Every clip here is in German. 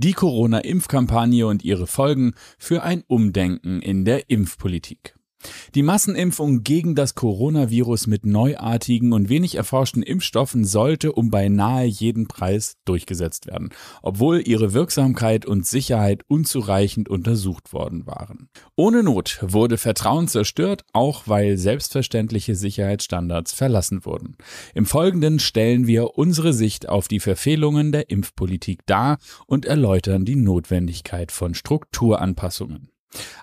Die Corona-Impfkampagne und ihre Folgen für ein Umdenken in der Impfpolitik. Die Massenimpfung gegen das Coronavirus mit neuartigen und wenig erforschten Impfstoffen sollte um beinahe jeden Preis durchgesetzt werden, obwohl ihre Wirksamkeit und Sicherheit unzureichend untersucht worden waren. Ohne Not wurde Vertrauen zerstört, auch weil selbstverständliche Sicherheitsstandards verlassen wurden. Im Folgenden stellen wir unsere Sicht auf die Verfehlungen der Impfpolitik dar und erläutern die Notwendigkeit von Strukturanpassungen.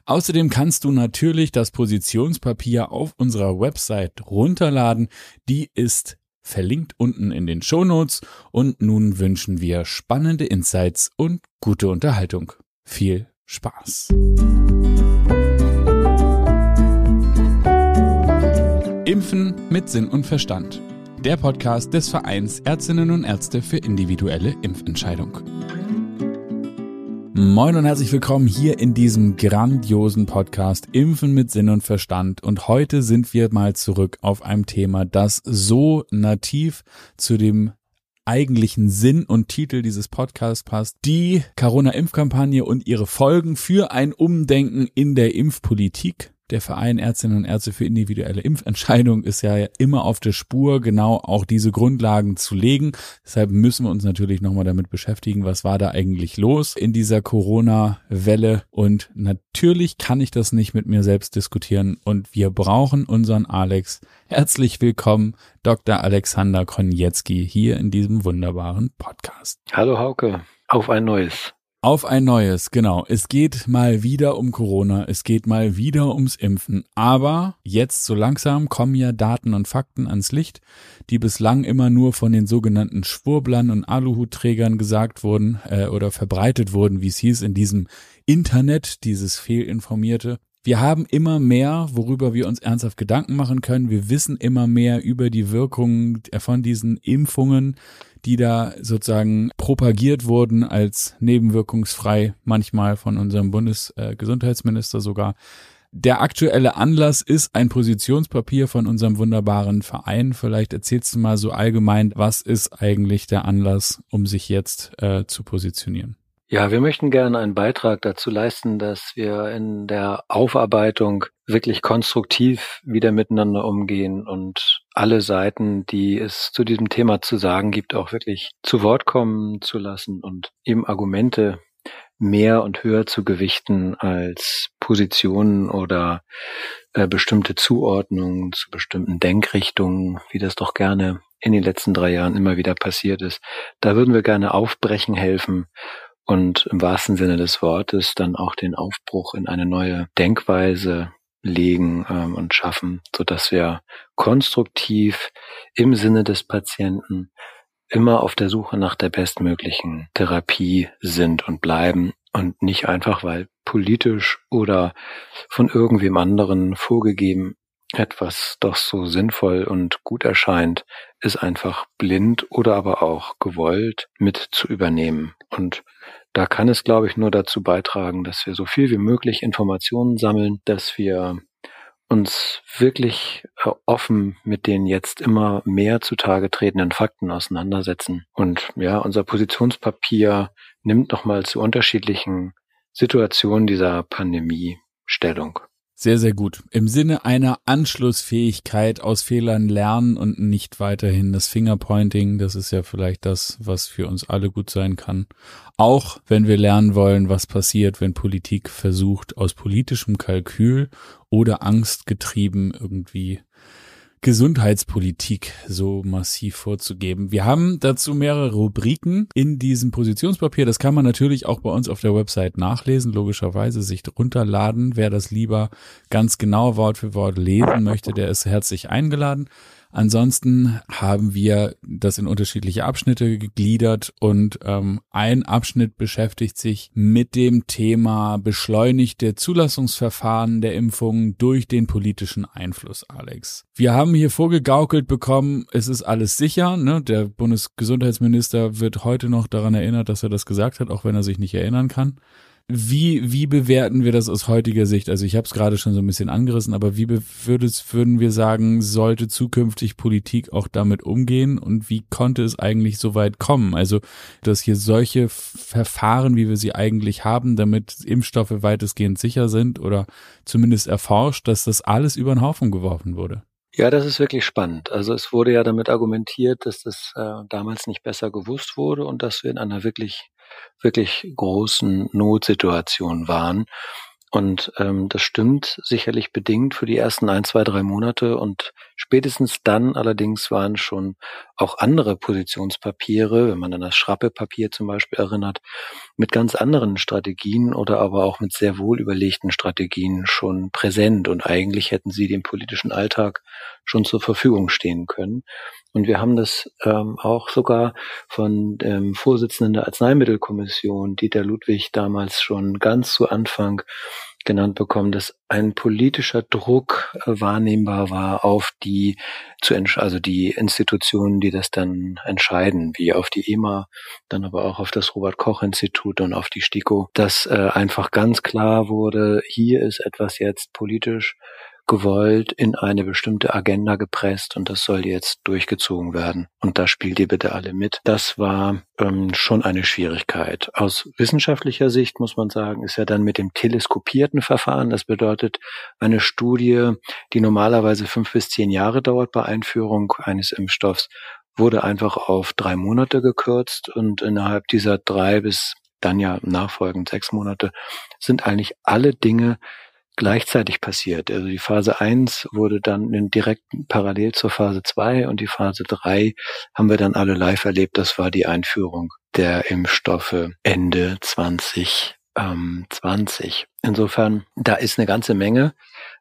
Außerdem kannst du natürlich das Positionspapier auf unserer Website runterladen. Die ist verlinkt unten in den Shownotes und nun wünschen wir spannende Insights und gute Unterhaltung. Viel Spaß. Impfen mit Sinn und Verstand. Der Podcast des Vereins Ärztinnen und Ärzte für individuelle Impfentscheidung. Moin und herzlich willkommen hier in diesem grandiosen Podcast Impfen mit Sinn und Verstand. Und heute sind wir mal zurück auf einem Thema, das so nativ zu dem eigentlichen Sinn und Titel dieses Podcasts passt. Die Corona-Impfkampagne und ihre Folgen für ein Umdenken in der Impfpolitik der Verein Ärztinnen und Ärzte für individuelle Impfentscheidung ist ja immer auf der Spur, genau auch diese Grundlagen zu legen. Deshalb müssen wir uns natürlich nochmal damit beschäftigen, was war da eigentlich los in dieser Corona-Welle. Und natürlich kann ich das nicht mit mir selbst diskutieren. Und wir brauchen unseren Alex. Herzlich willkommen, Dr. Alexander Konietzki, hier in diesem wunderbaren Podcast. Hallo Hauke, auf ein neues. Auf ein neues, genau. Es geht mal wieder um Corona, es geht mal wieder ums Impfen. Aber jetzt so langsam kommen ja Daten und Fakten ans Licht, die bislang immer nur von den sogenannten Schwurblern und Aluhutträgern gesagt wurden äh, oder verbreitet wurden, wie es hieß, in diesem Internet, dieses fehlinformierte. Wir haben immer mehr, worüber wir uns ernsthaft Gedanken machen können. Wir wissen immer mehr über die Wirkungen von diesen Impfungen die da sozusagen propagiert wurden als nebenwirkungsfrei, manchmal von unserem Bundesgesundheitsminister sogar. Der aktuelle Anlass ist ein Positionspapier von unserem wunderbaren Verein. Vielleicht erzählst du mal so allgemein, was ist eigentlich der Anlass, um sich jetzt äh, zu positionieren? Ja, wir möchten gerne einen Beitrag dazu leisten, dass wir in der Aufarbeitung wirklich konstruktiv wieder miteinander umgehen und alle Seiten, die es zu diesem Thema zu sagen gibt, auch wirklich zu Wort kommen zu lassen und eben Argumente mehr und höher zu gewichten als Positionen oder äh, bestimmte Zuordnungen zu bestimmten Denkrichtungen, wie das doch gerne in den letzten drei Jahren immer wieder passiert ist. Da würden wir gerne aufbrechen helfen und im wahrsten Sinne des Wortes dann auch den Aufbruch in eine neue Denkweise legen ähm, und schaffen, so dass wir konstruktiv im Sinne des Patienten immer auf der Suche nach der bestmöglichen Therapie sind und bleiben. Und nicht einfach, weil politisch oder von irgendwem anderen vorgegeben etwas doch so sinnvoll und gut erscheint, ist einfach blind oder aber auch gewollt mit zu übernehmen. Und da kann es, glaube ich, nur dazu beitragen, dass wir so viel wie möglich Informationen sammeln, dass wir uns wirklich äh, offen mit den jetzt immer mehr zutage tretenden Fakten auseinandersetzen. Und ja, unser Positionspapier nimmt nochmal zu unterschiedlichen Situationen dieser Pandemie Stellung. Sehr, sehr gut. Im Sinne einer Anschlussfähigkeit aus Fehlern lernen und nicht weiterhin das Fingerpointing, das ist ja vielleicht das, was für uns alle gut sein kann. Auch wenn wir lernen wollen, was passiert, wenn Politik versucht, aus politischem Kalkül oder Angst getrieben irgendwie Gesundheitspolitik so massiv vorzugeben. Wir haben dazu mehrere Rubriken in diesem Positionspapier. Das kann man natürlich auch bei uns auf der Website nachlesen, logischerweise sich runterladen. Wer das lieber ganz genau Wort für Wort lesen möchte, der ist herzlich eingeladen. Ansonsten haben wir das in unterschiedliche Abschnitte gegliedert und ähm, ein Abschnitt beschäftigt sich mit dem Thema beschleunigte Zulassungsverfahren der Impfungen durch den politischen Einfluss, Alex. Wir haben hier vorgegaukelt bekommen, es ist alles sicher. Ne? Der Bundesgesundheitsminister wird heute noch daran erinnert, dass er das gesagt hat, auch wenn er sich nicht erinnern kann. Wie, wie bewerten wir das aus heutiger Sicht? Also ich habe es gerade schon so ein bisschen angerissen, aber wie würdest, würden wir sagen, sollte zukünftig Politik auch damit umgehen und wie konnte es eigentlich so weit kommen? Also, dass hier solche Verfahren, wie wir sie eigentlich haben, damit Impfstoffe weitestgehend sicher sind oder zumindest erforscht, dass das alles über den Haufen geworfen wurde. Ja, das ist wirklich spannend. Also es wurde ja damit argumentiert, dass das äh, damals nicht besser gewusst wurde und dass wir in einer wirklich, wirklich großen Notsituation waren. Und ähm, das stimmt sicherlich bedingt für die ersten ein, zwei, drei Monate. Und spätestens dann allerdings waren schon auch andere Positionspapiere, wenn man an das Schrappe-Papier zum Beispiel erinnert, mit ganz anderen Strategien oder aber auch mit sehr wohl überlegten Strategien schon präsent. Und eigentlich hätten sie dem politischen Alltag schon zur Verfügung stehen können. Und wir haben das ähm, auch sogar von dem Vorsitzenden der Arzneimittelkommission, Dieter Ludwig, damals schon ganz zu Anfang genannt bekommen, dass ein politischer Druck äh, wahrnehmbar war auf die zu also die Institutionen, die das dann entscheiden, wie auf die EMA, dann aber auch auf das Robert Koch Institut und auf die STIKO, dass äh, einfach ganz klar wurde, hier ist etwas jetzt politisch gewollt in eine bestimmte Agenda gepresst und das soll jetzt durchgezogen werden. Und da spielt ihr bitte alle mit. Das war ähm, schon eine Schwierigkeit. Aus wissenschaftlicher Sicht muss man sagen, ist ja dann mit dem teleskopierten Verfahren, das bedeutet eine Studie, die normalerweise fünf bis zehn Jahre dauert bei Einführung eines Impfstoffs, wurde einfach auf drei Monate gekürzt und innerhalb dieser drei bis dann ja nachfolgend sechs Monate sind eigentlich alle Dinge gleichzeitig passiert. Also die Phase 1 wurde dann in direkt parallel zur Phase 2 und die Phase 3 haben wir dann alle live erlebt. Das war die Einführung der Impfstoffe Ende 2020. Ähm, Insofern, da ist eine ganze Menge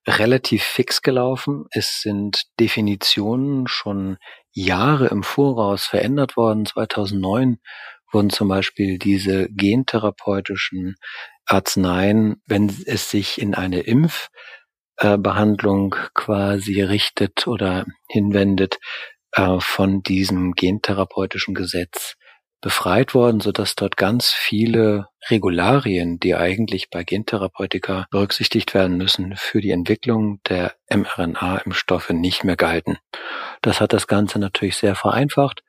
relativ fix gelaufen. Es sind Definitionen schon Jahre im Voraus verändert worden. 2009 wurden zum Beispiel diese gentherapeutischen Arzneien, wenn es sich in eine Impfbehandlung quasi richtet oder hinwendet, äh, von diesem gentherapeutischen Gesetz befreit worden, so dass dort ganz viele Regularien, die eigentlich bei Gentherapeutika berücksichtigt werden müssen, für die Entwicklung der mRNA-Impfstoffe nicht mehr galten. Das hat das Ganze natürlich sehr vereinfacht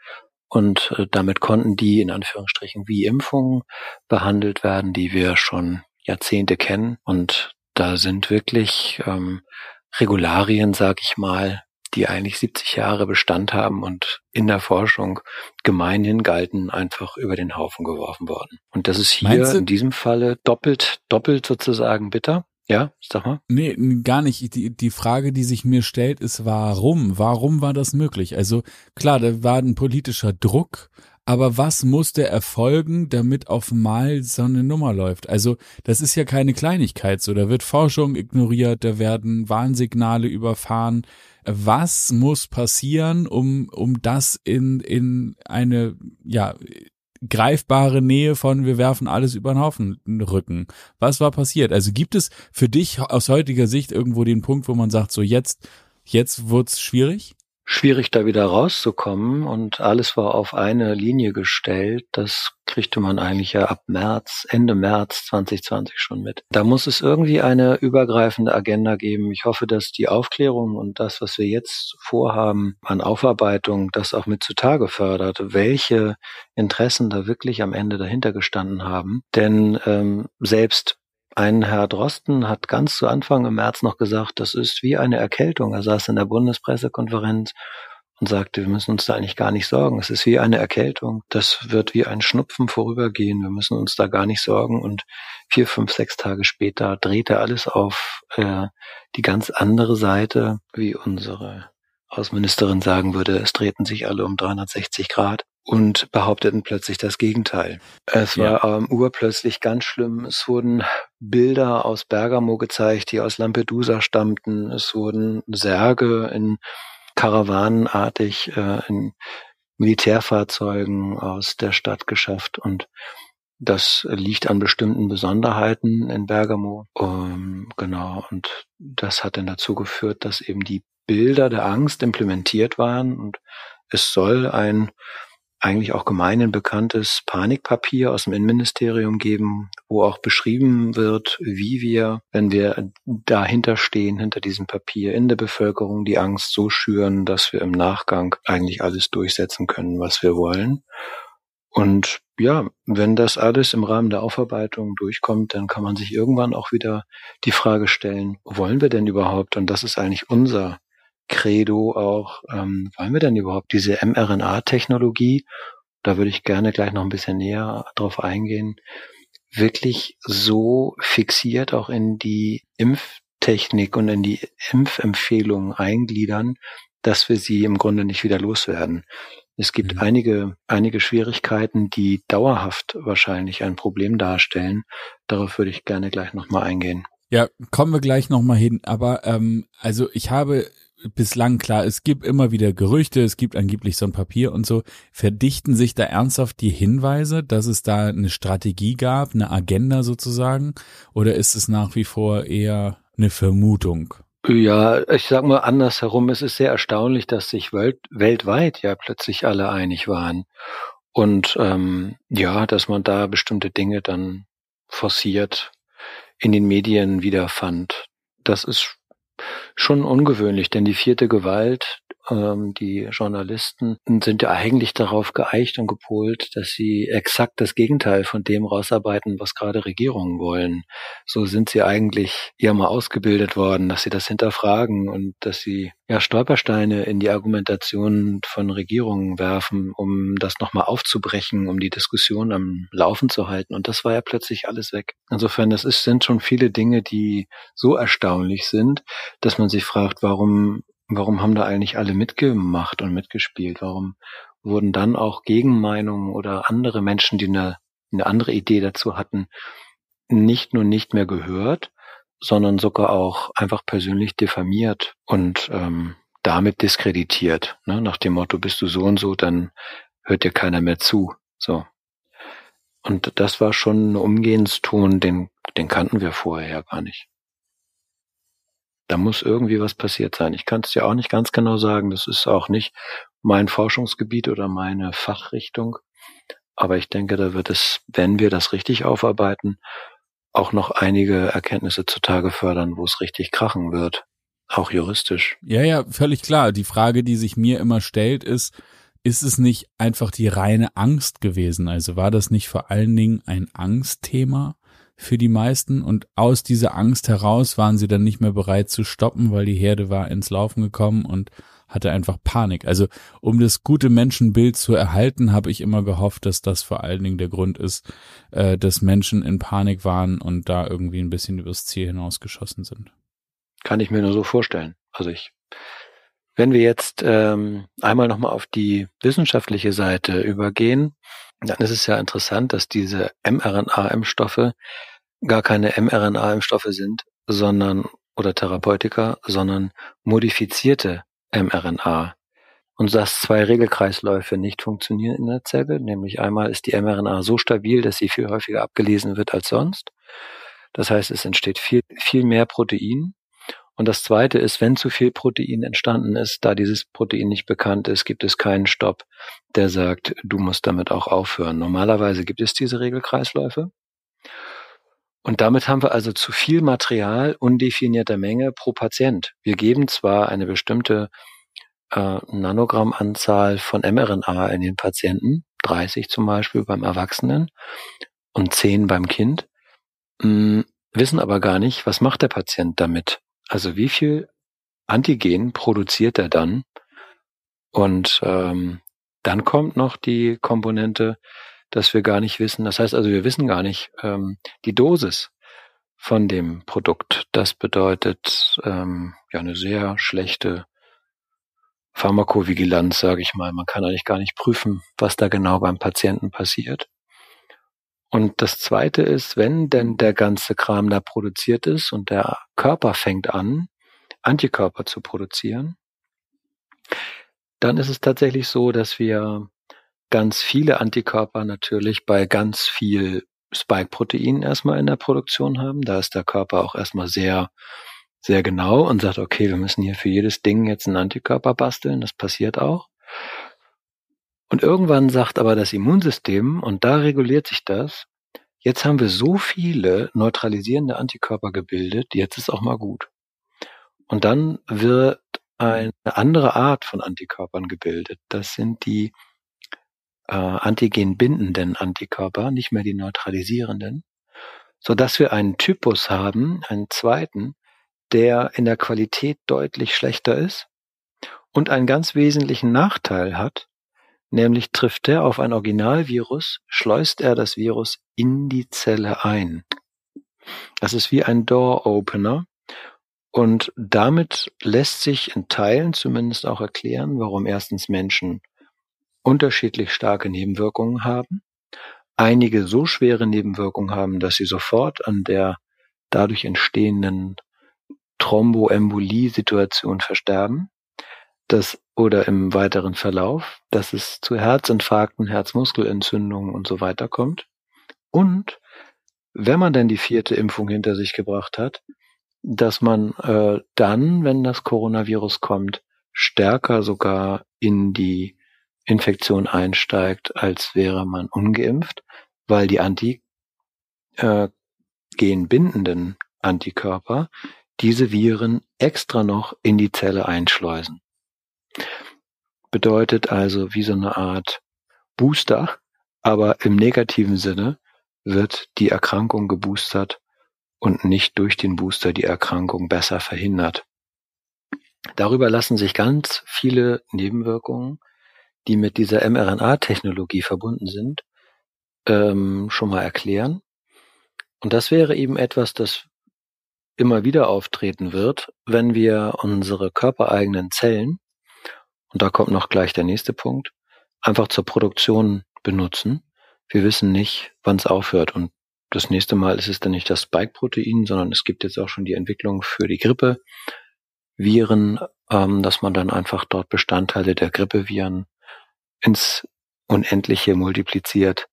und äh, damit konnten die in Anführungsstrichen wie Impfungen behandelt werden, die wir schon Jahrzehnte kennen. Und da sind wirklich ähm, Regularien, sag ich mal, die eigentlich 70 Jahre Bestand haben und in der Forschung gemeinhin galten, einfach über den Haufen geworfen worden. Und das ist hier in diesem Falle doppelt, doppelt sozusagen bitter, ja, sag mal. Nee, gar nicht. Die, die Frage, die sich mir stellt, ist warum? Warum war das möglich? Also klar, da war ein politischer Druck, aber was musste erfolgen, damit auf mal so eine Nummer läuft? Also das ist ja keine Kleinigkeit so. Da wird Forschung ignoriert, da werden Warnsignale überfahren. Was muss passieren, um, um das in, in eine, ja, greifbare Nähe von wir werfen alles über den Haufen rücken. Was war passiert? Also gibt es für dich aus heutiger Sicht irgendwo den Punkt, wo man sagt, so jetzt, jetzt wird's schwierig? Schwierig, da wieder rauszukommen und alles war auf eine Linie gestellt. Das kriegte man eigentlich ja ab März, Ende März 2020 schon mit. Da muss es irgendwie eine übergreifende Agenda geben. Ich hoffe, dass die Aufklärung und das, was wir jetzt vorhaben an Aufarbeitung, das auch mit zutage fördert, welche Interessen da wirklich am Ende dahinter gestanden haben. Denn ähm, selbst ein Herr Drosten hat ganz zu Anfang im März noch gesagt, das ist wie eine Erkältung. Er saß in der Bundespressekonferenz und sagte, wir müssen uns da eigentlich gar nicht sorgen. Es ist wie eine Erkältung. Das wird wie ein Schnupfen vorübergehen. Wir müssen uns da gar nicht sorgen. Und vier, fünf, sechs Tage später dreht er alles auf äh, die ganz andere Seite, wie unsere Außenministerin sagen würde. Es drehten sich alle um 360 Grad und behaupteten plötzlich das Gegenteil. Es war ja. ähm, urplötzlich ganz schlimm. Es wurden Bilder aus Bergamo gezeigt, die aus Lampedusa stammten. Es wurden Särge in Karawanenartig äh, in Militärfahrzeugen aus der Stadt geschafft und das liegt an bestimmten Besonderheiten in Bergamo. Um, genau. Und das hat dann dazu geführt, dass eben die Bilder der Angst implementiert waren und es soll ein eigentlich auch gemeinhin bekanntes Panikpapier aus dem Innenministerium geben, wo auch beschrieben wird, wie wir, wenn wir dahinter stehen, hinter diesem Papier in der Bevölkerung die Angst so schüren, dass wir im Nachgang eigentlich alles durchsetzen können, was wir wollen. Und ja, wenn das alles im Rahmen der Aufarbeitung durchkommt, dann kann man sich irgendwann auch wieder die Frage stellen, wollen wir denn überhaupt, und das ist eigentlich unser Credo auch, ähm, wollen wir denn überhaupt diese mRNA-Technologie, da würde ich gerne gleich noch ein bisschen näher drauf eingehen, wirklich so fixiert auch in die Impftechnik und in die Impfempfehlungen eingliedern, dass wir sie im Grunde nicht wieder loswerden. Es gibt mhm. einige, einige Schwierigkeiten, die dauerhaft wahrscheinlich ein Problem darstellen. Darauf würde ich gerne gleich nochmal eingehen. Ja, kommen wir gleich nochmal hin. Aber ähm, also ich habe bislang klar, es gibt immer wieder Gerüchte, es gibt angeblich so ein Papier und so. Verdichten sich da ernsthaft die Hinweise, dass es da eine Strategie gab, eine Agenda sozusagen? Oder ist es nach wie vor eher eine Vermutung? Ja, ich sag mal andersherum, es ist sehr erstaunlich, dass sich welt weltweit ja plötzlich alle einig waren. Und ähm, ja, dass man da bestimmte Dinge dann forciert in den Medien wiederfand. Das ist schon ungewöhnlich, denn die vierte Gewalt, ähm, die Journalisten sind ja eigentlich darauf geeicht und gepolt, dass sie exakt das Gegenteil von dem rausarbeiten, was gerade Regierungen wollen. So sind sie eigentlich ja mal ausgebildet worden, dass sie das hinterfragen und dass sie ja Stolpersteine in die Argumentation von Regierungen werfen, um das nochmal aufzubrechen, um die Diskussion am Laufen zu halten. Und das war ja plötzlich alles weg. Insofern, das ist, sind schon viele Dinge, die so erstaunlich sind, dass man sich fragt, warum warum haben da eigentlich alle mitgemacht und mitgespielt? Warum wurden dann auch Gegenmeinungen oder andere Menschen, die eine, eine andere Idee dazu hatten, nicht nur nicht mehr gehört, sondern sogar auch einfach persönlich diffamiert und ähm, damit diskreditiert. Ne? Nach dem Motto, bist du so und so, dann hört dir keiner mehr zu. So. Und das war schon ein Umgehenston, den, den kannten wir vorher ja gar nicht. Da muss irgendwie was passiert sein. Ich kann es dir auch nicht ganz genau sagen. Das ist auch nicht mein Forschungsgebiet oder meine Fachrichtung. Aber ich denke, da wird es, wenn wir das richtig aufarbeiten, auch noch einige Erkenntnisse zutage fördern, wo es richtig krachen wird. Auch juristisch. Ja, ja, völlig klar. Die Frage, die sich mir immer stellt, ist, ist es nicht einfach die reine Angst gewesen? Also war das nicht vor allen Dingen ein Angstthema? Für die meisten und aus dieser Angst heraus waren sie dann nicht mehr bereit zu stoppen, weil die Herde war ins Laufen gekommen und hatte einfach Panik. Also um das gute Menschenbild zu erhalten, habe ich immer gehofft, dass das vor allen Dingen der Grund ist, äh, dass Menschen in Panik waren und da irgendwie ein bisschen übers Ziel hinausgeschossen sind. Kann ich mir nur so vorstellen. Also ich, wenn wir jetzt ähm, einmal nochmal auf die wissenschaftliche Seite übergehen, dann ist es ja interessant, dass diese mRNA-Impfstoffe gar keine mRNA-Impfstoffe sind, sondern oder Therapeutika, sondern modifizierte mRNA. Und dass zwei Regelkreisläufe nicht funktionieren in der Zelle, nämlich einmal ist die mRNA so stabil, dass sie viel häufiger abgelesen wird als sonst. Das heißt, es entsteht viel, viel mehr Protein und das Zweite ist, wenn zu viel Protein entstanden ist, da dieses Protein nicht bekannt ist, gibt es keinen Stopp, der sagt, du musst damit auch aufhören. Normalerweise gibt es diese Regelkreisläufe. Und damit haben wir also zu viel Material undefinierter Menge pro Patient. Wir geben zwar eine bestimmte äh, Nanogrammanzahl von mRNA in den Patienten, 30 zum Beispiel beim Erwachsenen und 10 beim Kind, mh, wissen aber gar nicht, was macht der Patient damit. Also wie viel Antigen produziert er dann? Und ähm, dann kommt noch die Komponente, dass wir gar nicht wissen. Das heißt also, wir wissen gar nicht ähm, die Dosis von dem Produkt. Das bedeutet ähm, ja eine sehr schlechte Pharmakovigilanz, sage ich mal. Man kann eigentlich gar nicht prüfen, was da genau beim Patienten passiert. Und das Zweite ist, wenn denn der ganze Kram da produziert ist und der Körper fängt an, Antikörper zu produzieren, dann ist es tatsächlich so, dass wir ganz viele Antikörper natürlich bei ganz viel Spike-Protein erstmal in der Produktion haben. Da ist der Körper auch erstmal sehr, sehr genau und sagt, okay, wir müssen hier für jedes Ding jetzt einen Antikörper basteln. Das passiert auch. Und irgendwann sagt aber das Immunsystem, und da reguliert sich das, jetzt haben wir so viele neutralisierende Antikörper gebildet, jetzt ist auch mal gut. Und dann wird eine andere Art von Antikörpern gebildet. Das sind die äh, antigenbindenden Antikörper, nicht mehr die neutralisierenden, so dass wir einen Typus haben, einen zweiten, der in der Qualität deutlich schlechter ist und einen ganz wesentlichen Nachteil hat, nämlich trifft er auf ein Originalvirus, schleust er das Virus in die Zelle ein. Das ist wie ein Door Opener und damit lässt sich in Teilen zumindest auch erklären, warum erstens Menschen unterschiedlich starke Nebenwirkungen haben, einige so schwere Nebenwirkungen haben, dass sie sofort an der dadurch entstehenden Thromboembolie-Situation versterben, das oder im weiteren Verlauf, dass es zu Herzinfarkten, Herzmuskelentzündungen und so weiter kommt. Und wenn man denn die vierte Impfung hinter sich gebracht hat, dass man äh, dann, wenn das Coronavirus kommt, stärker sogar in die Infektion einsteigt, als wäre man ungeimpft, weil die Anti äh, Antikörper diese Viren extra noch in die Zelle einschleusen. Bedeutet also wie so eine Art Booster, aber im negativen Sinne wird die Erkrankung geboostert und nicht durch den Booster die Erkrankung besser verhindert. Darüber lassen sich ganz viele Nebenwirkungen, die mit dieser mRNA-Technologie verbunden sind, ähm, schon mal erklären. Und das wäre eben etwas, das immer wieder auftreten wird, wenn wir unsere körpereigenen Zellen, und da kommt noch gleich der nächste Punkt, einfach zur Produktion benutzen. Wir wissen nicht, wann es aufhört. Und das nächste Mal ist es dann nicht das Spike-Protein, sondern es gibt jetzt auch schon die Entwicklung für die Grippe-Viren, ähm, dass man dann einfach dort Bestandteile der Grippeviren ins Unendliche multipliziert.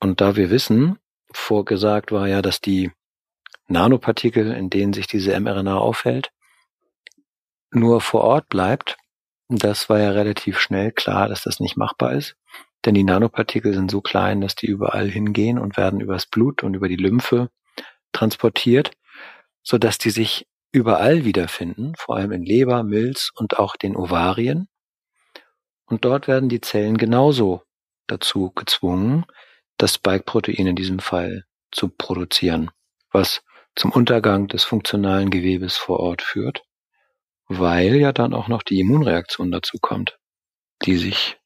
Und da wir wissen, vorgesagt war ja, dass die Nanopartikel, in denen sich diese mRNA aufhält, nur vor Ort bleibt. Das war ja relativ schnell klar, dass das nicht machbar ist. Denn die Nanopartikel sind so klein, dass die überall hingehen und werden übers Blut und über die Lymphe transportiert, so dass die sich überall wiederfinden, vor allem in Leber, Milz und auch den Ovarien. Und dort werden die Zellen genauso dazu gezwungen, das Spike-Protein in diesem Fall zu produzieren, was zum Untergang des funktionalen Gewebes vor Ort führt, weil ja dann auch noch die Immunreaktion dazu kommt, die sich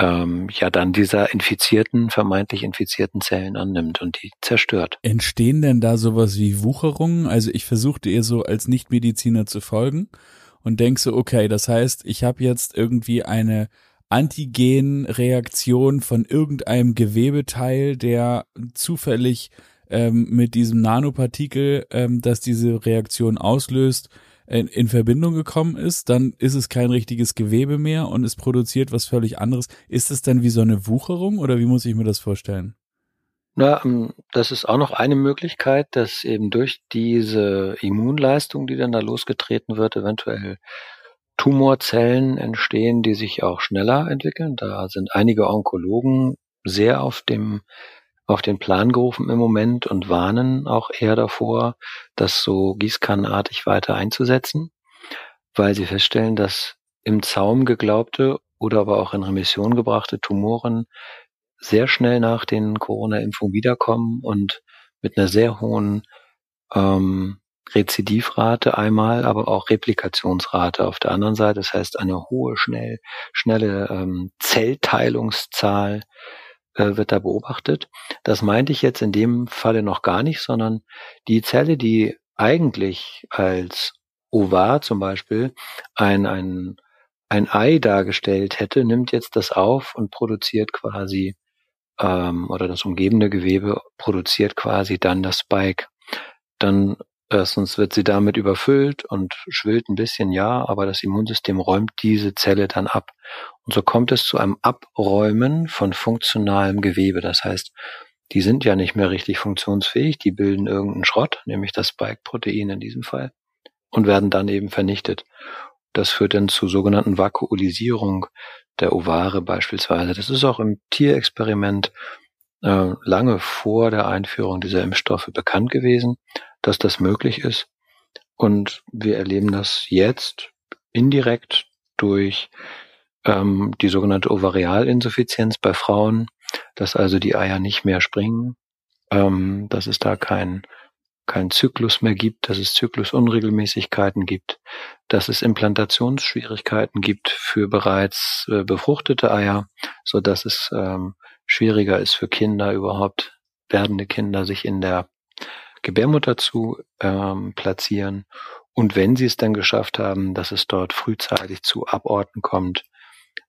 ähm, ja dann dieser infizierten, vermeintlich infizierten Zellen annimmt und die zerstört. Entstehen denn da sowas wie Wucherungen? Also ich versuchte ihr so als Nichtmediziner zu folgen und denk so, okay, das heißt, ich habe jetzt irgendwie eine Antigenreaktion von irgendeinem Gewebeteil, der zufällig ähm, mit diesem Nanopartikel, ähm, das diese Reaktion auslöst, in, in Verbindung gekommen ist, dann ist es kein richtiges Gewebe mehr und es produziert was völlig anderes. Ist es dann wie so eine Wucherung oder wie muss ich mir das vorstellen? Na, ähm, das ist auch noch eine Möglichkeit, dass eben durch diese Immunleistung, die dann da losgetreten wird, eventuell Tumorzellen entstehen, die sich auch schneller entwickeln. Da sind einige Onkologen sehr auf dem auf den Plan gerufen im Moment und warnen auch eher davor, das so gießkannenartig weiter einzusetzen, weil sie feststellen, dass im Zaum geglaubte oder aber auch in Remission gebrachte Tumoren sehr schnell nach den Corona-Impfungen wiederkommen und mit einer sehr hohen ähm, Rezidivrate einmal, aber auch Replikationsrate auf der anderen Seite. Das heißt, eine hohe, schnell, schnelle ähm, Zellteilungszahl äh, wird da beobachtet. Das meinte ich jetzt in dem Falle noch gar nicht, sondern die Zelle, die eigentlich als Ovar zum Beispiel ein, ein, ein Ei dargestellt hätte, nimmt jetzt das auf und produziert quasi ähm, oder das umgebende Gewebe produziert quasi dann das Spike. Dann Erstens wird sie damit überfüllt und schwillt ein bisschen, ja, aber das Immunsystem räumt diese Zelle dann ab. Und so kommt es zu einem Abräumen von funktionalem Gewebe. Das heißt, die sind ja nicht mehr richtig funktionsfähig, die bilden irgendeinen Schrott, nämlich das Spike-Protein in diesem Fall, und werden dann eben vernichtet. Das führt dann zu sogenannten Vakuolisierung der Ovare beispielsweise. Das ist auch im Tierexperiment äh, lange vor der Einführung dieser Impfstoffe bekannt gewesen, dass das möglich ist. Und wir erleben das jetzt indirekt durch ähm, die sogenannte Ovarialinsuffizienz bei Frauen, dass also die Eier nicht mehr springen, ähm, dass es da kein keinen Zyklus mehr gibt, dass es Zyklusunregelmäßigkeiten gibt, dass es Implantationsschwierigkeiten gibt für bereits äh, befruchtete Eier, so dass es ähm, schwieriger ist für Kinder überhaupt werdende Kinder sich in der Gebärmutter zu ähm, platzieren und wenn sie es dann geschafft haben, dass es dort frühzeitig zu Aborten kommt,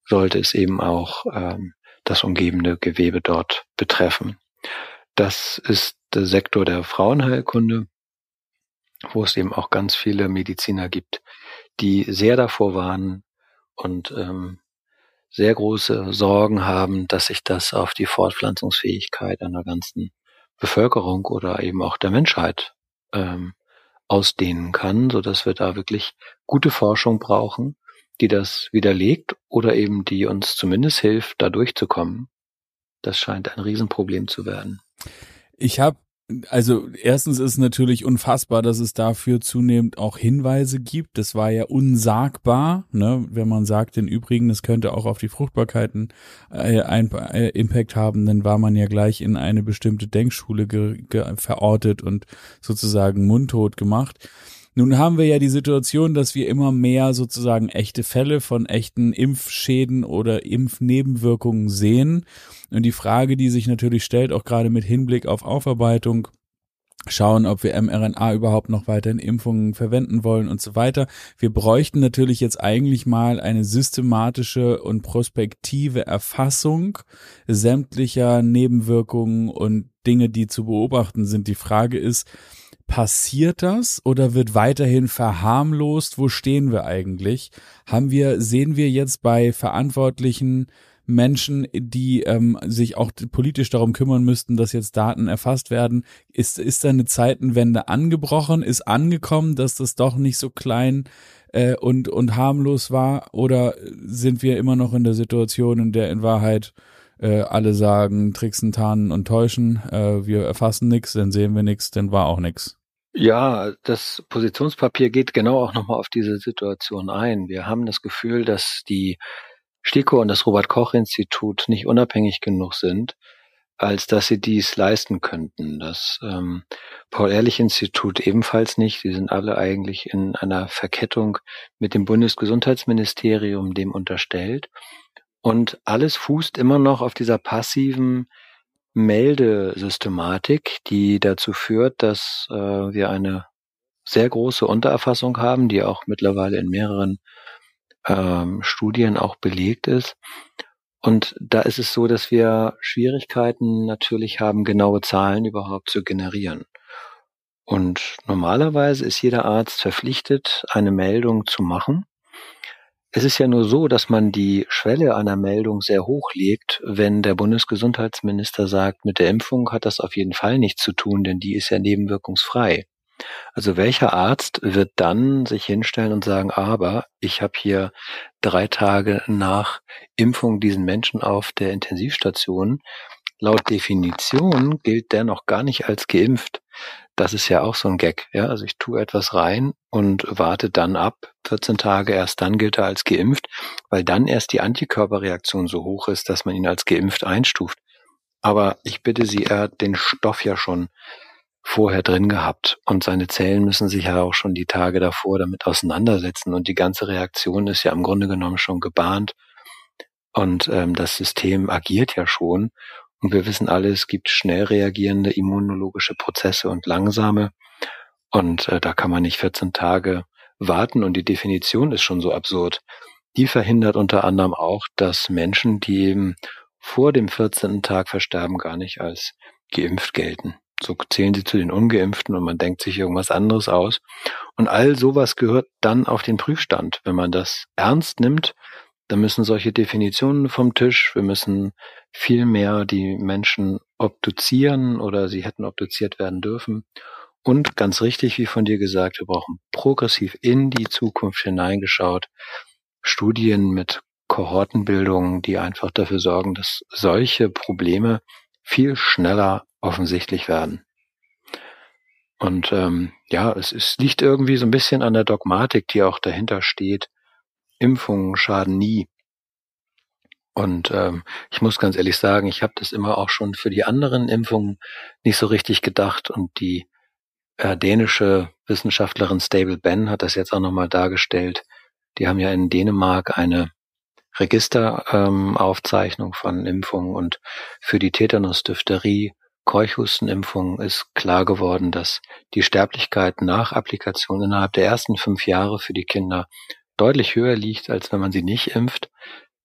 sollte es eben auch ähm, das umgebende Gewebe dort betreffen. Das ist der Sektor der Frauenheilkunde, wo es eben auch ganz viele Mediziner gibt, die sehr davor warnen und ähm, sehr große Sorgen haben, dass sich das auf die Fortpflanzungsfähigkeit einer ganzen Bevölkerung oder eben auch der Menschheit ähm, ausdehnen kann, so dass wir da wirklich gute Forschung brauchen, die das widerlegt oder eben die uns zumindest hilft, da durchzukommen. Das scheint ein Riesenproblem zu werden. Ich habe also erstens ist natürlich unfassbar, dass es dafür zunehmend auch Hinweise gibt. Das war ja unsagbar, ne? wenn man sagt, im Übrigen, das könnte auch auf die Fruchtbarkeiten äh, ein äh, Impact haben, dann war man ja gleich in eine bestimmte Denkschule verortet und sozusagen mundtot gemacht. Nun haben wir ja die Situation, dass wir immer mehr sozusagen echte Fälle von echten Impfschäden oder Impfnebenwirkungen sehen. Und die Frage, die sich natürlich stellt, auch gerade mit Hinblick auf Aufarbeitung, schauen, ob wir mRNA überhaupt noch weiter in Impfungen verwenden wollen und so weiter. Wir bräuchten natürlich jetzt eigentlich mal eine systematische und prospektive Erfassung sämtlicher Nebenwirkungen und Dinge, die zu beobachten sind. Die Frage ist, Passiert das oder wird weiterhin verharmlost? Wo stehen wir eigentlich? Haben wir, sehen wir jetzt bei verantwortlichen Menschen, die ähm, sich auch politisch darum kümmern müssten, dass jetzt Daten erfasst werden. Ist, ist da eine Zeitenwende angebrochen? Ist angekommen, dass das doch nicht so klein äh, und, und harmlos war? Oder sind wir immer noch in der Situation, in der in Wahrheit äh, alle sagen, tricksen, tarnen und täuschen, äh, wir erfassen nichts, dann sehen wir nichts, dann war auch nichts. Ja, das Positionspapier geht genau auch nochmal auf diese Situation ein. Wir haben das Gefühl, dass die STIKO und das Robert Koch Institut nicht unabhängig genug sind, als dass sie dies leisten könnten. Das ähm, Paul-Ehrlich-Institut ebenfalls nicht. Die sind alle eigentlich in einer Verkettung mit dem Bundesgesundheitsministerium dem unterstellt. Und alles fußt immer noch auf dieser passiven Meldesystematik, die dazu führt, dass äh, wir eine sehr große Untererfassung haben, die auch mittlerweile in mehreren ähm, Studien auch belegt ist. Und da ist es so, dass wir Schwierigkeiten natürlich haben, genaue Zahlen überhaupt zu generieren. Und normalerweise ist jeder Arzt verpflichtet, eine Meldung zu machen. Es ist ja nur so, dass man die Schwelle einer Meldung sehr hoch legt, wenn der Bundesgesundheitsminister sagt, mit der Impfung hat das auf jeden Fall nichts zu tun, denn die ist ja nebenwirkungsfrei. Also welcher Arzt wird dann sich hinstellen und sagen, aber ich habe hier drei Tage nach Impfung diesen Menschen auf der Intensivstation. Laut Definition gilt der noch gar nicht als geimpft. Das ist ja auch so ein Gag. Ja, also ich tue etwas rein und warte dann ab 14 Tage. Erst dann gilt er als geimpft, weil dann erst die Antikörperreaktion so hoch ist, dass man ihn als geimpft einstuft. Aber ich bitte Sie, er hat den Stoff ja schon vorher drin gehabt und seine Zellen müssen sich ja auch schon die Tage davor damit auseinandersetzen und die ganze Reaktion ist ja im Grunde genommen schon gebahnt und ähm, das System agiert ja schon und wir wissen alle, es gibt schnell reagierende immunologische Prozesse und langsame. Und äh, da kann man nicht 14 Tage warten. Und die Definition ist schon so absurd. Die verhindert unter anderem auch, dass Menschen, die eben vor dem 14. Tag versterben, gar nicht als geimpft gelten. So zählen sie zu den Ungeimpften und man denkt sich irgendwas anderes aus. Und all sowas gehört dann auf den Prüfstand. Wenn man das ernst nimmt, dann müssen solche Definitionen vom Tisch. Wir müssen viel mehr die Menschen obduzieren oder sie hätten obduziert werden dürfen. Und ganz richtig, wie von dir gesagt, wir brauchen progressiv in die Zukunft hineingeschaut Studien mit Kohortenbildungen, die einfach dafür sorgen, dass solche Probleme viel schneller offensichtlich werden. Und ähm, ja, es, es liegt irgendwie so ein bisschen an der Dogmatik, die auch dahinter steht. Impfungen schaden nie. Und ähm, ich muss ganz ehrlich sagen, ich habe das immer auch schon für die anderen Impfungen nicht so richtig gedacht. Und die äh, dänische Wissenschaftlerin Stable Ben hat das jetzt auch nochmal dargestellt. Die haben ja in Dänemark eine Registeraufzeichnung ähm, von Impfungen und für die Tetanus, Diphtherie, Keuchhustenimpfung ist klar geworden, dass die Sterblichkeit nach Applikation innerhalb der ersten fünf Jahre für die Kinder deutlich höher liegt, als wenn man sie nicht impft.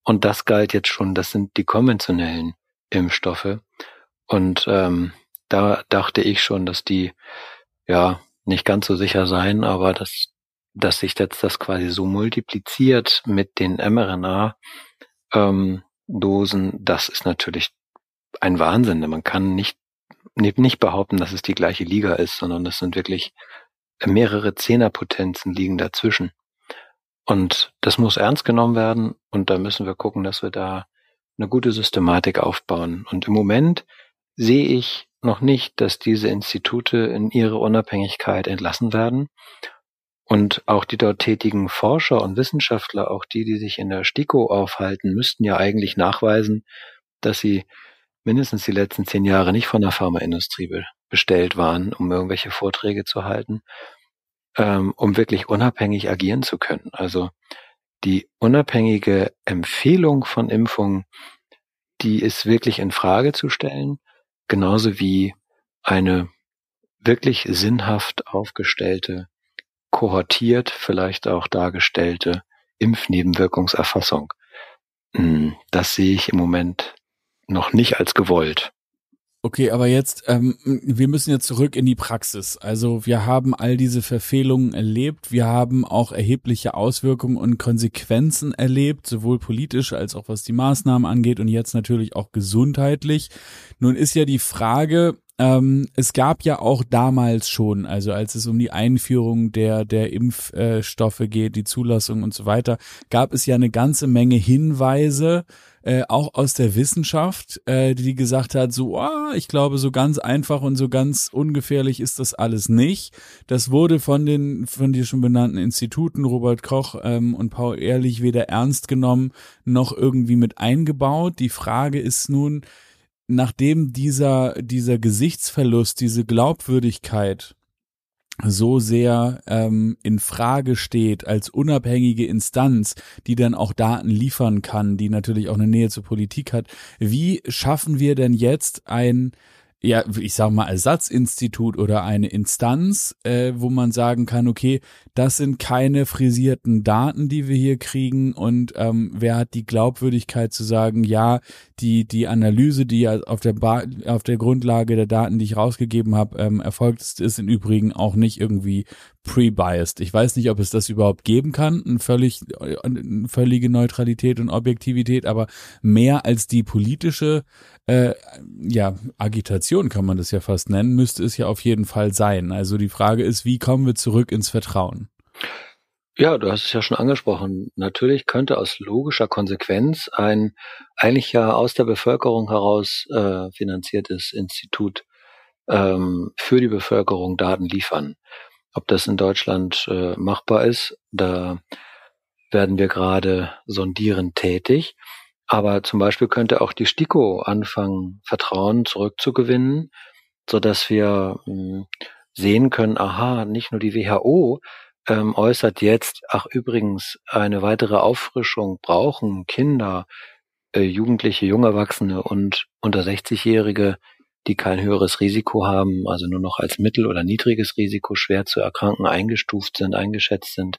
Und das galt jetzt schon, das sind die konventionellen Impfstoffe. Und ähm, da dachte ich schon, dass die ja nicht ganz so sicher seien, aber dass, dass sich jetzt das quasi so multipliziert mit den mRNA ähm, das ist natürlich ein Wahnsinn. Man kann nicht, nicht behaupten, dass es die gleiche Liga ist, sondern es sind wirklich mehrere Zehnerpotenzen liegen dazwischen. Und das muss ernst genommen werden und da müssen wir gucken, dass wir da eine gute Systematik aufbauen. Und im Moment sehe ich noch nicht, dass diese Institute in ihre Unabhängigkeit entlassen werden. Und auch die dort tätigen Forscher und Wissenschaftler, auch die, die sich in der STIKO aufhalten, müssten ja eigentlich nachweisen, dass sie mindestens die letzten zehn Jahre nicht von der Pharmaindustrie bestellt waren, um irgendwelche Vorträge zu halten, ähm, um wirklich unabhängig agieren zu können. Also die unabhängige Empfehlung von Impfungen, die ist wirklich in Frage zu stellen, genauso wie eine wirklich sinnhaft aufgestellte, kohortiert, vielleicht auch dargestellte Impfnebenwirkungserfassung. Hm, das sehe ich im Moment noch nicht als gewollt. Okay, aber jetzt, ähm, wir müssen jetzt zurück in die Praxis. Also wir haben all diese Verfehlungen erlebt, wir haben auch erhebliche Auswirkungen und Konsequenzen erlebt, sowohl politisch als auch was die Maßnahmen angeht und jetzt natürlich auch gesundheitlich. Nun ist ja die Frage, ähm, es gab ja auch damals schon, also als es um die Einführung der, der Impfstoffe geht, die Zulassung und so weiter, gab es ja eine ganze Menge Hinweise, äh, auch aus der Wissenschaft, äh, die gesagt hat, so, ah, ich glaube, so ganz einfach und so ganz ungefährlich ist das alles nicht. Das wurde von den von dir schon benannten Instituten, Robert Koch ähm, und Paul Ehrlich, weder ernst genommen noch irgendwie mit eingebaut. Die Frage ist nun, nachdem dieser, dieser Gesichtsverlust, diese Glaubwürdigkeit so sehr ähm, in Frage steht als unabhängige Instanz, die dann auch Daten liefern kann, die natürlich auch eine Nähe zur Politik hat. Wie schaffen wir denn jetzt ein ja, ich sag mal, Ersatzinstitut oder eine Instanz, äh, wo man sagen kann, okay, das sind keine frisierten Daten, die wir hier kriegen. Und ähm, wer hat die Glaubwürdigkeit zu sagen, ja, die die Analyse, die ja auf der ba auf der Grundlage der Daten, die ich rausgegeben habe, ähm, erfolgt ist, ist im Übrigen auch nicht irgendwie pre-biased. Ich weiß nicht, ob es das überhaupt geben kann, eine völlig eine völlige Neutralität und Objektivität, aber mehr als die politische äh, ja, Agitation kann man das ja fast nennen, müsste es ja auf jeden Fall sein. Also die Frage ist, wie kommen wir zurück ins Vertrauen? Ja, du hast es ja schon angesprochen. Natürlich könnte aus logischer Konsequenz ein eigentlich ja aus der Bevölkerung heraus äh, finanziertes Institut ähm, für die Bevölkerung Daten liefern. Ob das in Deutschland äh, machbar ist, da werden wir gerade sondierend tätig. Aber zum Beispiel könnte auch die STIKO anfangen, Vertrauen zurückzugewinnen, so dass wir hm, sehen können, aha, nicht nur die WHO ähm, äußert jetzt, ach übrigens, eine weitere Auffrischung brauchen Kinder, äh, Jugendliche, junge Erwachsene und unter 60-Jährige, die kein höheres Risiko haben, also nur noch als mittel- oder niedriges Risiko schwer zu erkranken eingestuft sind, eingeschätzt sind,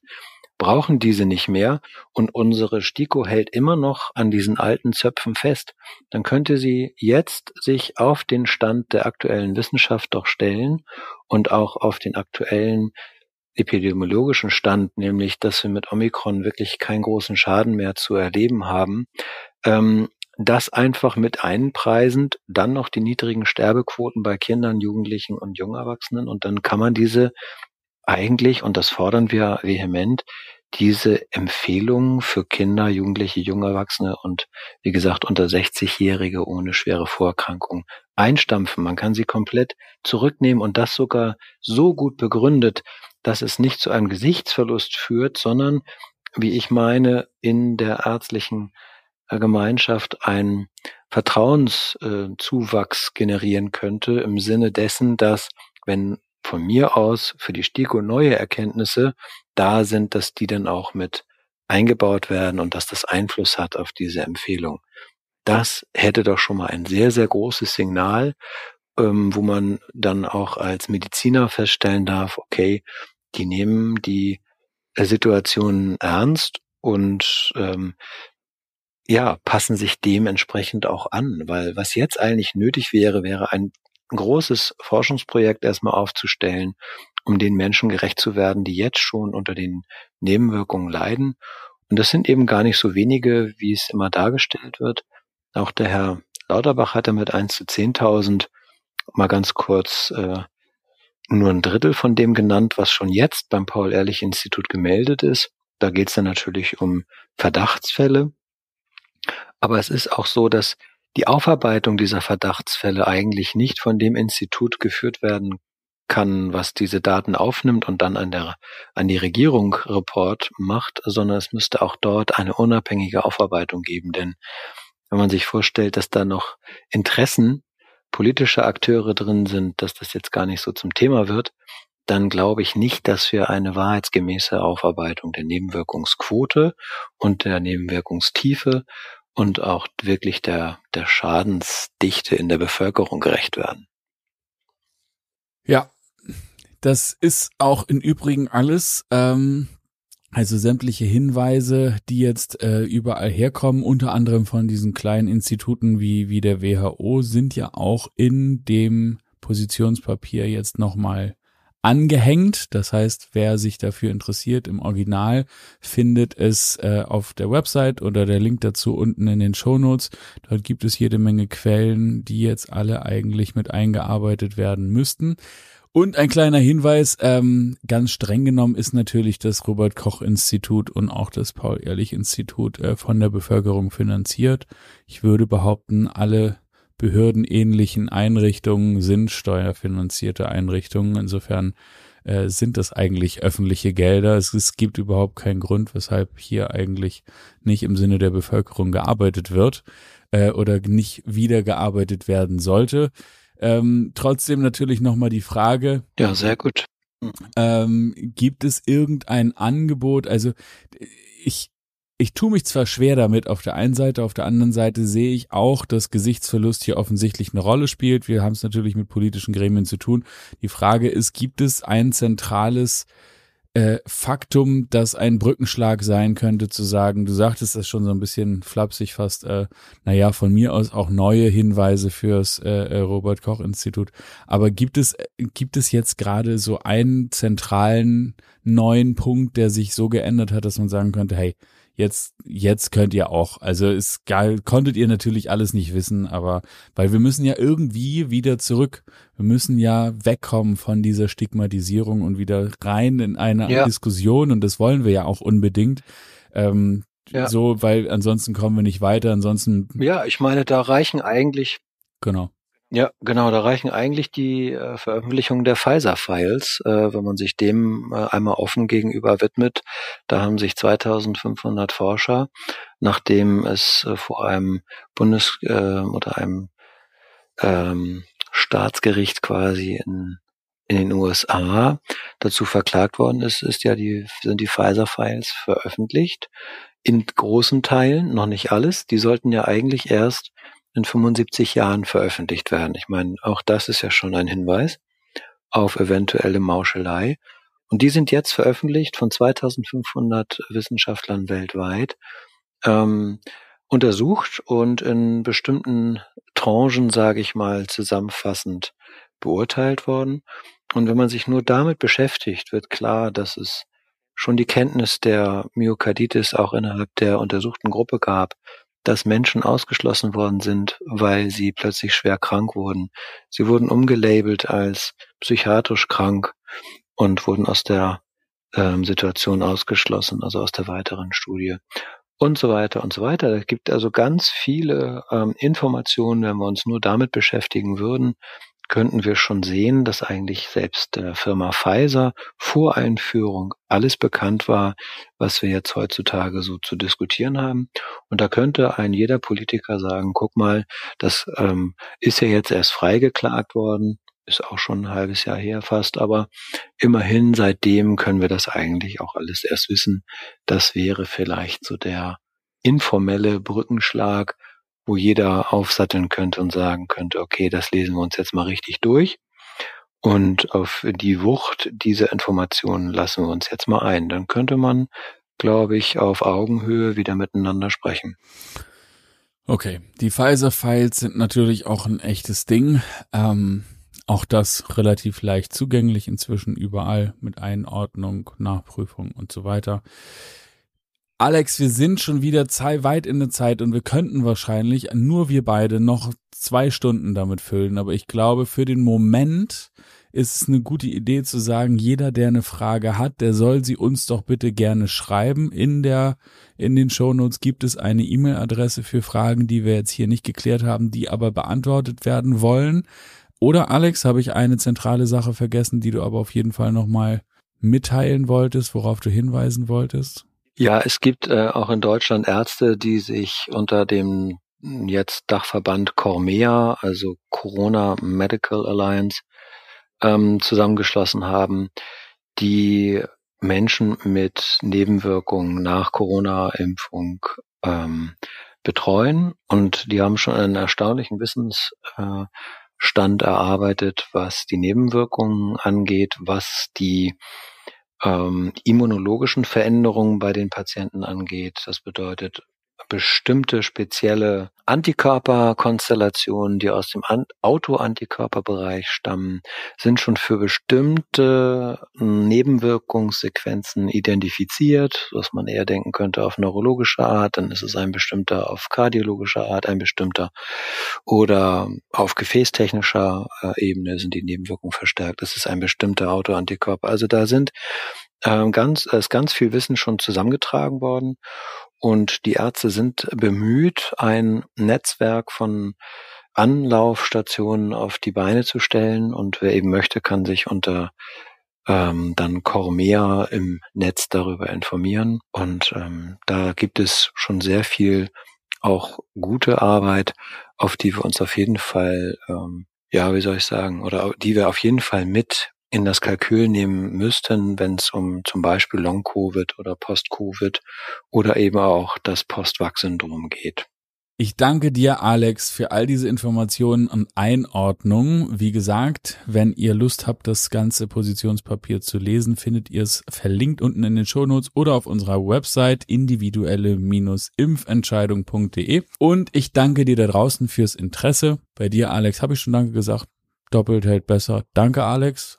brauchen diese nicht mehr. Und unsere STIKO hält immer noch an diesen alten Zöpfen fest, dann könnte sie jetzt sich auf den Stand der aktuellen Wissenschaft doch stellen und auch auf den aktuellen epidemiologischen Stand, nämlich dass wir mit Omikron wirklich keinen großen Schaden mehr zu erleben haben, ähm, das einfach mit einpreisend, dann noch die niedrigen Sterbequoten bei Kindern, Jugendlichen und Jungerwachsenen und dann kann man diese eigentlich, und das fordern wir vehement, diese Empfehlungen für Kinder, Jugendliche, junge Erwachsene und wie gesagt unter 60-Jährige ohne schwere Vorerkrankungen einstampfen. Man kann sie komplett zurücknehmen und das sogar so gut begründet, dass es nicht zu einem Gesichtsverlust führt, sondern, wie ich meine, in der ärztlichen Gemeinschaft ein Vertrauenszuwachs generieren könnte im Sinne dessen, dass wenn von mir aus für die STIKO neue Erkenntnisse da sind, dass die dann auch mit eingebaut werden und dass das Einfluss hat auf diese Empfehlung. Das hätte doch schon mal ein sehr, sehr großes Signal, ähm, wo man dann auch als Mediziner feststellen darf, okay, die nehmen die Situation ernst und ähm, ja, passen sich dementsprechend auch an, weil was jetzt eigentlich nötig wäre, wäre ein großes Forschungsprojekt erstmal aufzustellen, um den Menschen gerecht zu werden, die jetzt schon unter den Nebenwirkungen leiden. Und das sind eben gar nicht so wenige, wie es immer dargestellt wird. Auch der Herr Lauterbach hatte mit 1 zu 10.000 mal ganz kurz äh, nur ein Drittel von dem genannt, was schon jetzt beim Paul-Ehrlich-Institut gemeldet ist. Da geht es dann natürlich um Verdachtsfälle. Aber es ist auch so, dass die Aufarbeitung dieser Verdachtsfälle eigentlich nicht von dem Institut geführt werden kann, was diese Daten aufnimmt und dann an der, an die Regierung Report macht, sondern es müsste auch dort eine unabhängige Aufarbeitung geben. Denn wenn man sich vorstellt, dass da noch Interessen politischer Akteure drin sind, dass das jetzt gar nicht so zum Thema wird, dann glaube ich nicht, dass wir eine wahrheitsgemäße Aufarbeitung der Nebenwirkungsquote und der Nebenwirkungstiefe und auch wirklich der, der Schadensdichte in der Bevölkerung gerecht werden. Ja, das ist auch im Übrigen alles. Ähm, also sämtliche Hinweise, die jetzt äh, überall herkommen, unter anderem von diesen kleinen Instituten wie, wie der WHO, sind ja auch in dem Positionspapier jetzt nochmal angehängt. Das heißt, wer sich dafür interessiert, im Original findet es äh, auf der Website oder der Link dazu unten in den Show Notes. Dort gibt es jede Menge Quellen, die jetzt alle eigentlich mit eingearbeitet werden müssten. Und ein kleiner Hinweis, ähm, ganz streng genommen ist natürlich das Robert Koch Institut und auch das Paul Ehrlich Institut äh, von der Bevölkerung finanziert. Ich würde behaupten, alle behördenähnlichen Einrichtungen sind steuerfinanzierte Einrichtungen. Insofern äh, sind das eigentlich öffentliche Gelder. Es, es gibt überhaupt keinen Grund, weshalb hier eigentlich nicht im Sinne der Bevölkerung gearbeitet wird äh, oder nicht wieder gearbeitet werden sollte. Ähm, trotzdem natürlich nochmal die Frage. Ja, sehr gut. Ähm, gibt es irgendein Angebot? Also ich, ich tue mich zwar schwer damit auf der einen Seite, auf der anderen Seite sehe ich auch, dass Gesichtsverlust hier offensichtlich eine Rolle spielt. Wir haben es natürlich mit politischen Gremien zu tun. Die Frage ist, gibt es ein zentrales äh, Faktum, das ein Brückenschlag sein könnte, zu sagen, du sagtest das schon so ein bisschen flapsig fast, äh, naja, von mir aus auch neue Hinweise fürs äh, äh Robert Koch Institut. Aber gibt es, gibt es jetzt gerade so einen zentralen neuen Punkt, der sich so geändert hat, dass man sagen könnte, hey, jetzt, jetzt könnt ihr auch. Also ist geil, konntet ihr natürlich alles nicht wissen, aber weil wir müssen ja irgendwie wieder zurück. Wir müssen ja wegkommen von dieser Stigmatisierung und wieder rein in eine ja. Diskussion und das wollen wir ja auch unbedingt. Ähm, ja. So, weil ansonsten kommen wir nicht weiter, ansonsten. Ja, ich meine, da reichen eigentlich. Genau. Ja, genau, da reichen eigentlich die äh, Veröffentlichungen der Pfizer-Files, äh, wenn man sich dem äh, einmal offen gegenüber widmet. Da haben sich 2500 Forscher, nachdem es äh, vor einem Bundes- äh, oder einem ähm, Staatsgericht quasi in, in den USA dazu verklagt worden ist, ist ja die, sind die Pfizer-Files veröffentlicht. In großen Teilen, noch nicht alles. Die sollten ja eigentlich erst in 75 Jahren veröffentlicht werden. Ich meine, auch das ist ja schon ein Hinweis auf eventuelle Mauschelei. Und die sind jetzt veröffentlicht von 2500 Wissenschaftlern weltweit, ähm, untersucht und in bestimmten Tranchen, sage ich mal, zusammenfassend beurteilt worden. Und wenn man sich nur damit beschäftigt, wird klar, dass es schon die Kenntnis der Myokarditis auch innerhalb der untersuchten Gruppe gab, dass Menschen ausgeschlossen worden sind, weil sie plötzlich schwer krank wurden. Sie wurden umgelabelt als psychiatrisch krank und wurden aus der ähm, Situation ausgeschlossen, also aus der weiteren Studie und so weiter und so weiter. Es gibt also ganz viele ähm, Informationen, wenn wir uns nur damit beschäftigen würden, könnten wir schon sehen, dass eigentlich selbst der Firma Pfizer vor Einführung alles bekannt war, was wir jetzt heutzutage so zu diskutieren haben. Und da könnte ein jeder Politiker sagen, guck mal, das ähm, ist ja jetzt erst freigeklagt worden, ist auch schon ein halbes Jahr her fast, aber immerhin seitdem können wir das eigentlich auch alles erst wissen. Das wäre vielleicht so der informelle Brückenschlag, wo jeder aufsatteln könnte und sagen könnte, okay, das lesen wir uns jetzt mal richtig durch. Und auf die Wucht dieser Informationen lassen wir uns jetzt mal ein. Dann könnte man, glaube ich, auf Augenhöhe wieder miteinander sprechen. Okay, die Pfizer-Files sind natürlich auch ein echtes Ding. Ähm, auch das relativ leicht zugänglich inzwischen überall mit Einordnung, Nachprüfung und so weiter. Alex, wir sind schon wieder weit in der Zeit und wir könnten wahrscheinlich nur wir beide noch zwei Stunden damit füllen. Aber ich glaube, für den Moment ist es eine gute Idee zu sagen, jeder, der eine Frage hat, der soll sie uns doch bitte gerne schreiben. In der, in den Shownotes gibt es eine E-Mail-Adresse für Fragen, die wir jetzt hier nicht geklärt haben, die aber beantwortet werden wollen. Oder Alex, habe ich eine zentrale Sache vergessen, die du aber auf jeden Fall nochmal mitteilen wolltest, worauf du hinweisen wolltest? Ja, es gibt äh, auch in Deutschland Ärzte, die sich unter dem jetzt Dachverband Cormea, also Corona Medical Alliance, ähm, zusammengeschlossen haben, die Menschen mit Nebenwirkungen nach Corona-Impfung ähm, betreuen. Und die haben schon einen erstaunlichen Wissens, äh, erarbeitet, was die Nebenwirkungen angeht, was die ähm, immunologischen Veränderungen bei den Patienten angeht. Das bedeutet bestimmte spezielle Antikörperkonstellationen, die aus dem Autoantikörperbereich stammen, sind schon für bestimmte Nebenwirkungssequenzen identifiziert, was man eher denken könnte auf neurologische Art, dann ist es ein bestimmter auf kardiologischer Art, ein bestimmter oder auf gefäßtechnischer äh, Ebene sind die Nebenwirkungen verstärkt. Das ist ein bestimmter Autoantikörper. Also da sind ähm, ganz, ist ganz viel Wissen schon zusammengetragen worden und die Ärzte sind bemüht, ein Netzwerk von Anlaufstationen auf die Beine zu stellen. Und wer eben möchte, kann sich unter ähm, dann Cormea im Netz darüber informieren. Und ähm, da gibt es schon sehr viel auch gute Arbeit, auf die wir uns auf jeden Fall, ähm, ja, wie soll ich sagen, oder die wir auf jeden Fall mit in das Kalkül nehmen müssten, wenn es um zum Beispiel Long-Covid oder Post-Covid oder eben auch das Post-Vac-Syndrom geht. Ich danke dir, Alex, für all diese Informationen und Einordnungen. Wie gesagt, wenn ihr Lust habt, das ganze Positionspapier zu lesen, findet ihr es verlinkt unten in den Shownotes oder auf unserer Website individuelle-impfentscheidung.de. Und ich danke dir da draußen fürs Interesse. Bei dir, Alex, habe ich schon Danke gesagt. Doppelt hält besser. Danke, Alex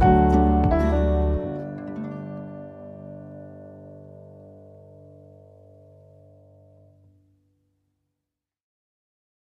Bye.